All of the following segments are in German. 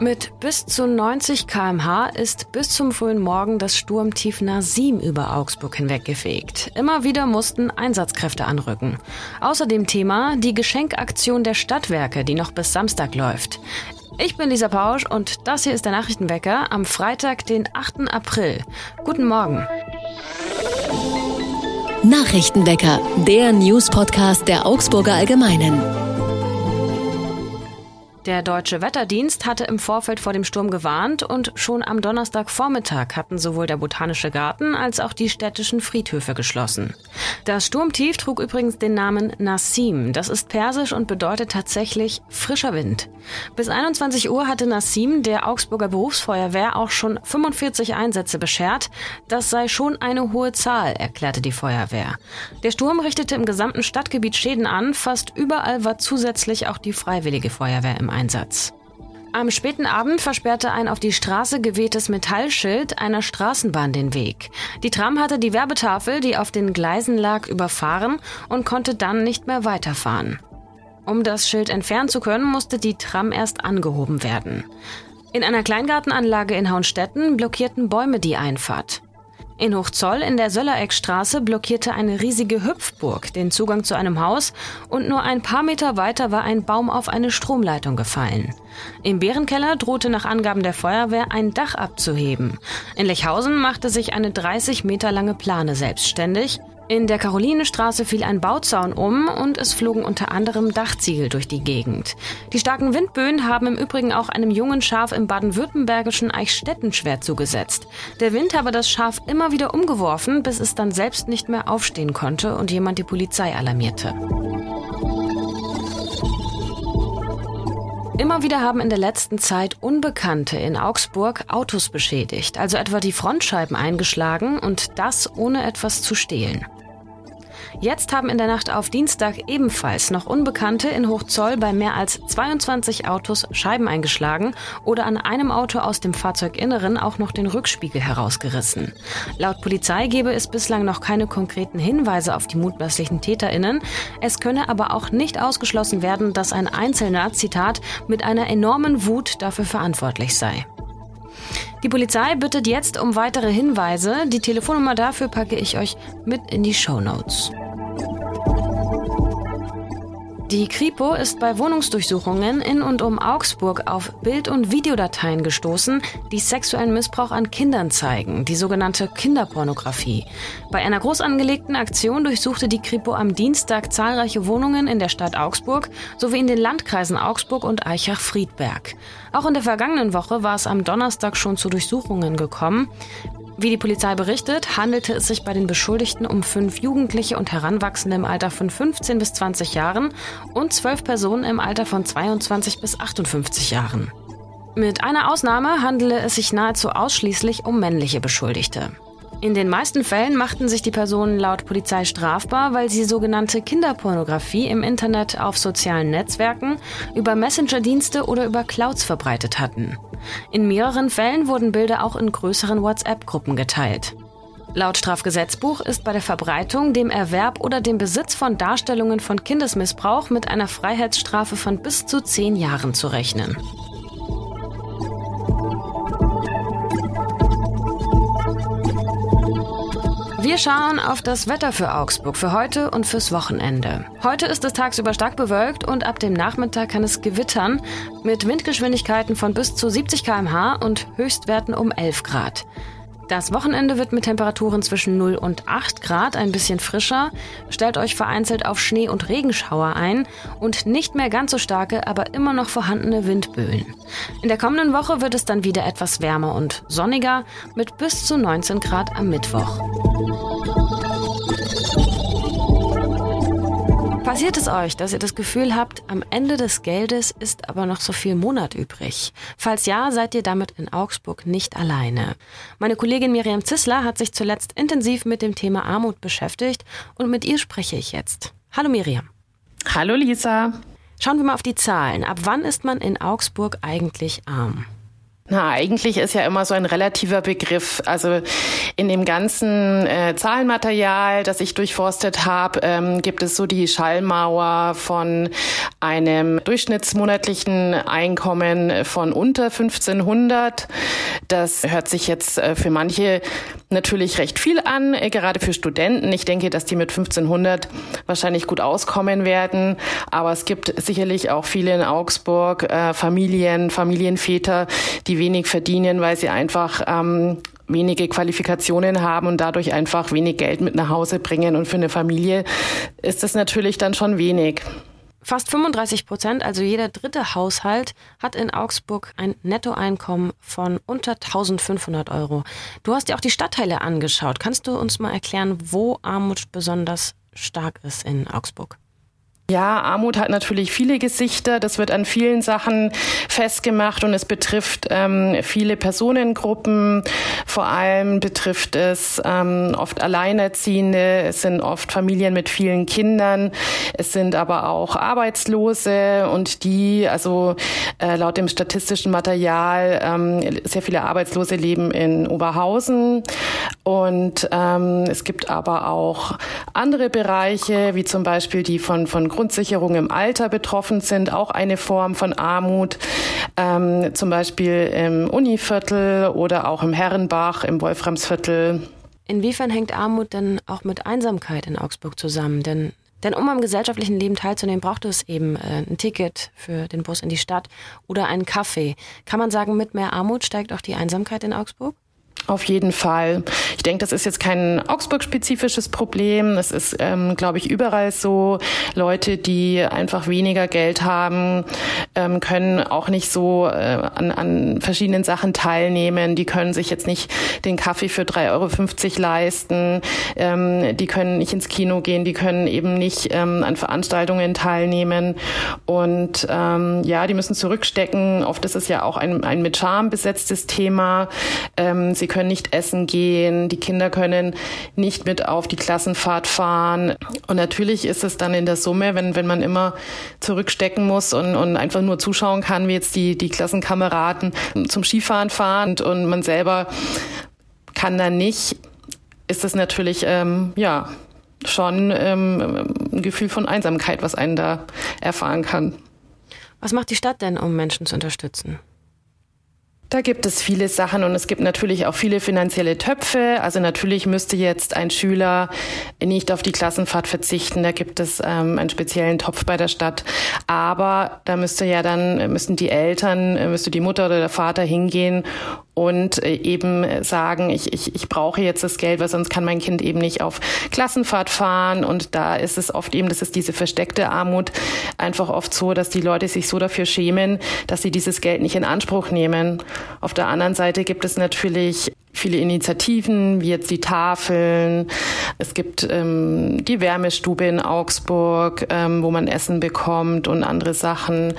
Mit bis zu 90 km/h ist bis zum frühen Morgen das Sturmtief Nasim über Augsburg hinweggefegt. Immer wieder mussten Einsatzkräfte anrücken. Außerdem Thema die Geschenkaktion der Stadtwerke, die noch bis Samstag läuft. Ich bin Lisa Pausch und das hier ist der Nachrichtenwecker am Freitag, den 8. April. Guten Morgen. Nachrichtenwecker, der News-Podcast der Augsburger Allgemeinen. Der deutsche Wetterdienst hatte im Vorfeld vor dem Sturm gewarnt und schon am Donnerstagvormittag hatten sowohl der Botanische Garten als auch die städtischen Friedhöfe geschlossen. Das Sturmtief trug übrigens den Namen Nassim. Das ist persisch und bedeutet tatsächlich frischer Wind. Bis 21 Uhr hatte Nassim der Augsburger Berufsfeuerwehr auch schon 45 Einsätze beschert. Das sei schon eine hohe Zahl, erklärte die Feuerwehr. Der Sturm richtete im gesamten Stadtgebiet Schäden an. Fast überall war zusätzlich auch die Freiwillige Feuerwehr im Einsatz. Am späten Abend versperrte ein auf die Straße gewehtes Metallschild einer Straßenbahn den Weg. Die Tram hatte die Werbetafel, die auf den Gleisen lag, überfahren und konnte dann nicht mehr weiterfahren. Um das Schild entfernen zu können, musste die Tram erst angehoben werden. In einer Kleingartenanlage in Haunstetten blockierten Bäume die Einfahrt. In Hochzoll in der Söllereckstraße blockierte eine riesige Hüpfburg den Zugang zu einem Haus und nur ein paar Meter weiter war ein Baum auf eine Stromleitung gefallen. Im Bärenkeller drohte nach Angaben der Feuerwehr ein Dach abzuheben. In Lechhausen machte sich eine 30 Meter lange Plane selbstständig in der Karolinenstraße fiel ein Bauzaun um und es flogen unter anderem Dachziegel durch die Gegend. Die starken Windböen haben im Übrigen auch einem jungen Schaf im baden-württembergischen Eichstätten schwer zugesetzt. Der Wind habe das Schaf immer wieder umgeworfen, bis es dann selbst nicht mehr aufstehen konnte und jemand die Polizei alarmierte. Immer wieder haben in der letzten Zeit Unbekannte in Augsburg Autos beschädigt, also etwa die Frontscheiben eingeschlagen und das ohne etwas zu stehlen. Jetzt haben in der Nacht auf Dienstag ebenfalls noch Unbekannte in Hochzoll bei mehr als 22 Autos Scheiben eingeschlagen oder an einem Auto aus dem Fahrzeuginneren auch noch den Rückspiegel herausgerissen. Laut Polizei gebe es bislang noch keine konkreten Hinweise auf die mutmaßlichen TäterInnen. Es könne aber auch nicht ausgeschlossen werden, dass ein Einzelner, Zitat, mit einer enormen Wut dafür verantwortlich sei. Die Polizei bittet jetzt um weitere Hinweise. Die Telefonnummer dafür packe ich euch mit in die Show Notes. Die Kripo ist bei Wohnungsdurchsuchungen in und um Augsburg auf Bild- und Videodateien gestoßen, die sexuellen Missbrauch an Kindern zeigen, die sogenannte Kinderpornografie. Bei einer groß angelegten Aktion durchsuchte die Kripo am Dienstag zahlreiche Wohnungen in der Stadt Augsburg sowie in den Landkreisen Augsburg und Eichach-Friedberg. Auch in der vergangenen Woche war es am Donnerstag schon zu Durchsuchungen gekommen. Wie die Polizei berichtet, handelte es sich bei den Beschuldigten um fünf Jugendliche und Heranwachsende im Alter von 15 bis 20 Jahren und zwölf Personen im Alter von 22 bis 58 Jahren. Mit einer Ausnahme handele es sich nahezu ausschließlich um männliche Beschuldigte. In den meisten Fällen machten sich die Personen laut Polizei strafbar, weil sie sogenannte Kinderpornografie im Internet auf sozialen Netzwerken, über Messenger-Dienste oder über Clouds verbreitet hatten. In mehreren Fällen wurden Bilder auch in größeren WhatsApp-Gruppen geteilt. Laut Strafgesetzbuch ist bei der Verbreitung, dem Erwerb oder dem Besitz von Darstellungen von Kindesmissbrauch mit einer Freiheitsstrafe von bis zu zehn Jahren zu rechnen. Wir schauen auf das Wetter für Augsburg für heute und fürs Wochenende. Heute ist es tagsüber stark bewölkt und ab dem Nachmittag kann es gewittern mit Windgeschwindigkeiten von bis zu 70 km/h und Höchstwerten um 11 Grad. Das Wochenende wird mit Temperaturen zwischen 0 und 8 Grad ein bisschen frischer. Stellt euch vereinzelt auf Schnee- und Regenschauer ein und nicht mehr ganz so starke, aber immer noch vorhandene Windböen. In der kommenden Woche wird es dann wieder etwas wärmer und sonniger mit bis zu 19 Grad am Mittwoch. Passiert es euch, dass ihr das Gefühl habt, am Ende des Geldes ist aber noch so viel Monat übrig? Falls ja, seid ihr damit in Augsburg nicht alleine. Meine Kollegin Miriam Zissler hat sich zuletzt intensiv mit dem Thema Armut beschäftigt und mit ihr spreche ich jetzt. Hallo Miriam. Hallo Lisa. Schauen wir mal auf die Zahlen. Ab wann ist man in Augsburg eigentlich arm? Na, eigentlich ist ja immer so ein relativer Begriff. Also in dem ganzen äh, Zahlenmaterial, das ich durchforstet habe, ähm, gibt es so die Schallmauer von einem durchschnittsmonatlichen Einkommen von unter 1500. Das hört sich jetzt äh, für manche natürlich recht viel an, äh, gerade für Studenten. Ich denke, dass die mit 1500 wahrscheinlich gut auskommen werden. Aber es gibt sicherlich auch viele in Augsburg, äh, Familien, Familienväter, die wenig verdienen, weil sie einfach ähm, wenige Qualifikationen haben und dadurch einfach wenig Geld mit nach Hause bringen. Und für eine Familie ist das natürlich dann schon wenig. Fast 35 Prozent, also jeder dritte Haushalt, hat in Augsburg ein Nettoeinkommen von unter 1500 Euro. Du hast dir auch die Stadtteile angeschaut. Kannst du uns mal erklären, wo Armut besonders stark ist in Augsburg? Ja, Armut hat natürlich viele Gesichter. Das wird an vielen Sachen festgemacht und es betrifft ähm, viele Personengruppen. Vor allem betrifft es ähm, oft Alleinerziehende. Es sind oft Familien mit vielen Kindern. Es sind aber auch Arbeitslose und die, also äh, laut dem statistischen Material, ähm, sehr viele Arbeitslose leben in Oberhausen. Und ähm, es gibt aber auch andere Bereiche, wie zum Beispiel die von, von Grundsicherung im Alter betroffen sind, auch eine Form von Armut, ähm, zum Beispiel im Univiertel oder auch im Herrenbach, im Wolframsviertel. Inwiefern hängt Armut denn auch mit Einsamkeit in Augsburg zusammen? Denn denn um am gesellschaftlichen Leben teilzunehmen, braucht es eben äh, ein Ticket für den Bus in die Stadt oder einen Kaffee. Kann man sagen, mit mehr Armut steigt auch die Einsamkeit in Augsburg? Auf jeden Fall. Ich denke, das ist jetzt kein Augsburg-spezifisches Problem. Es ist, ähm, glaube ich, überall so. Leute, die einfach weniger Geld haben, ähm, können auch nicht so äh, an, an verschiedenen Sachen teilnehmen. Die können sich jetzt nicht den Kaffee für 3,50 Euro leisten. Ähm, die können nicht ins Kino gehen. Die können eben nicht ähm, an Veranstaltungen teilnehmen. Und ähm, ja, die müssen zurückstecken. Oft ist es ja auch ein, ein mit Charme besetztes Thema. Ähm, sie können nicht essen gehen, die Kinder können nicht mit auf die Klassenfahrt fahren. Und natürlich ist es dann in der Summe, wenn, wenn man immer zurückstecken muss und, und einfach nur zuschauen kann, wie jetzt die, die Klassenkameraden zum Skifahren fahren und, und man selber kann dann nicht, ist es natürlich, ähm, ja, schon ähm, ein Gefühl von Einsamkeit, was einen da erfahren kann. Was macht die Stadt denn, um Menschen zu unterstützen? Da gibt es viele Sachen und es gibt natürlich auch viele finanzielle Töpfe. Also natürlich müsste jetzt ein Schüler nicht auf die Klassenfahrt verzichten. Da gibt es ähm, einen speziellen Topf bei der Stadt. Aber da müsste ja dann, müssten die Eltern, müsste die Mutter oder der Vater hingehen und äh, eben sagen, ich, ich, ich brauche jetzt das Geld, weil sonst kann mein Kind eben nicht auf Klassenfahrt fahren. Und da ist es oft eben, das ist diese versteckte Armut, einfach oft so, dass die Leute sich so dafür schämen, dass sie dieses Geld nicht in Anspruch nehmen. Auf der anderen Seite gibt es natürlich viele Initiativen, wie jetzt die Tafeln. Es gibt ähm, die Wärmestube in Augsburg, ähm, wo man Essen bekommt und andere Sachen.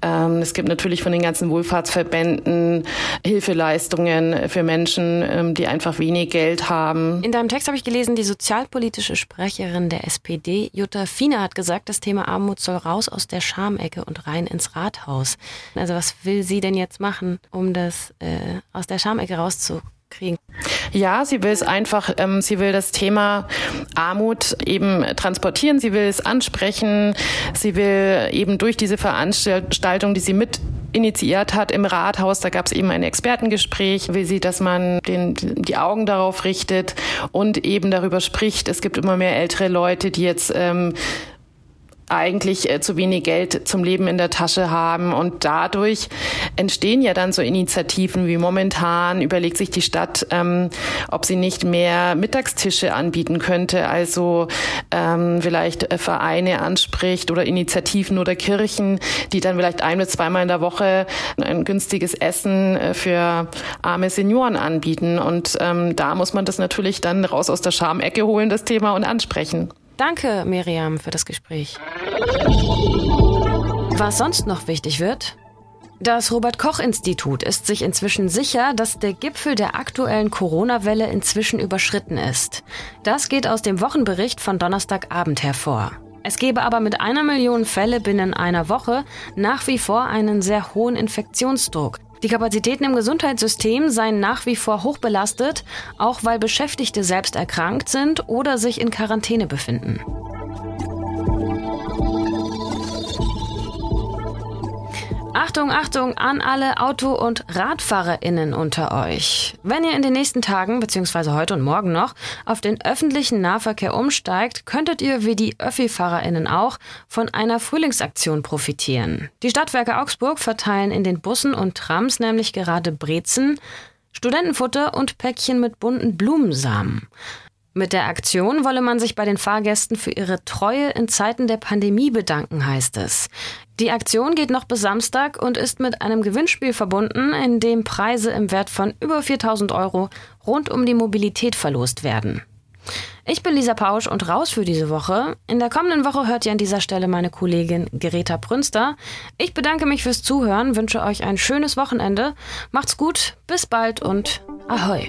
Ähm, es gibt natürlich von den ganzen Wohlfahrtsverbänden Hilfeleistungen für Menschen, ähm, die einfach wenig Geld haben. In deinem Text habe ich gelesen, die sozialpolitische Sprecherin der SPD, Jutta Fiener, hat gesagt, das Thema Armut soll raus aus der Schamecke und rein ins Rathaus. Also was will sie denn jetzt machen, um das äh, aus der Schamecke rauszukriegen? Kriegen? Ja, sie will es einfach, ähm, sie will das Thema Armut eben transportieren, sie will es ansprechen, sie will eben durch diese Veranstaltung, die sie mit initiiert hat im Rathaus, da gab es eben ein Expertengespräch, will sie, dass man den, die Augen darauf richtet und eben darüber spricht. Es gibt immer mehr ältere Leute, die jetzt ähm, eigentlich äh, zu wenig Geld zum Leben in der Tasche haben. Und dadurch entstehen ja dann so Initiativen wie momentan überlegt sich die Stadt, ähm, ob sie nicht mehr Mittagstische anbieten könnte, also ähm, vielleicht äh, Vereine anspricht oder Initiativen oder Kirchen, die dann vielleicht ein- oder zweimal in der Woche ein günstiges Essen äh, für arme Senioren anbieten. Und ähm, da muss man das natürlich dann raus aus der Schamecke holen, das Thema, und ansprechen. Danke, Miriam, für das Gespräch. Was sonst noch wichtig wird? Das Robert Koch Institut ist sich inzwischen sicher, dass der Gipfel der aktuellen Corona-Welle inzwischen überschritten ist. Das geht aus dem Wochenbericht von Donnerstagabend hervor. Es gebe aber mit einer Million Fälle binnen einer Woche nach wie vor einen sehr hohen Infektionsdruck. Die Kapazitäten im Gesundheitssystem seien nach wie vor hoch belastet, auch weil Beschäftigte selbst erkrankt sind oder sich in Quarantäne befinden. Achtung, Achtung an alle Auto- und RadfahrerInnen unter euch. Wenn ihr in den nächsten Tagen, beziehungsweise heute und morgen noch, auf den öffentlichen Nahverkehr umsteigt, könntet ihr wie die Öffi-FahrerInnen auch von einer Frühlingsaktion profitieren. Die Stadtwerke Augsburg verteilen in den Bussen und Trams nämlich gerade Brezen, Studentenfutter und Päckchen mit bunten Blumensamen. Mit der Aktion wolle man sich bei den Fahrgästen für ihre Treue in Zeiten der Pandemie bedanken, heißt es. Die Aktion geht noch bis Samstag und ist mit einem Gewinnspiel verbunden, in dem Preise im Wert von über 4000 Euro rund um die Mobilität verlost werden. Ich bin Lisa Pausch und raus für diese Woche. In der kommenden Woche hört ihr an dieser Stelle meine Kollegin Greta Prünster. Ich bedanke mich fürs Zuhören, wünsche euch ein schönes Wochenende. Macht's gut, bis bald und ahoi.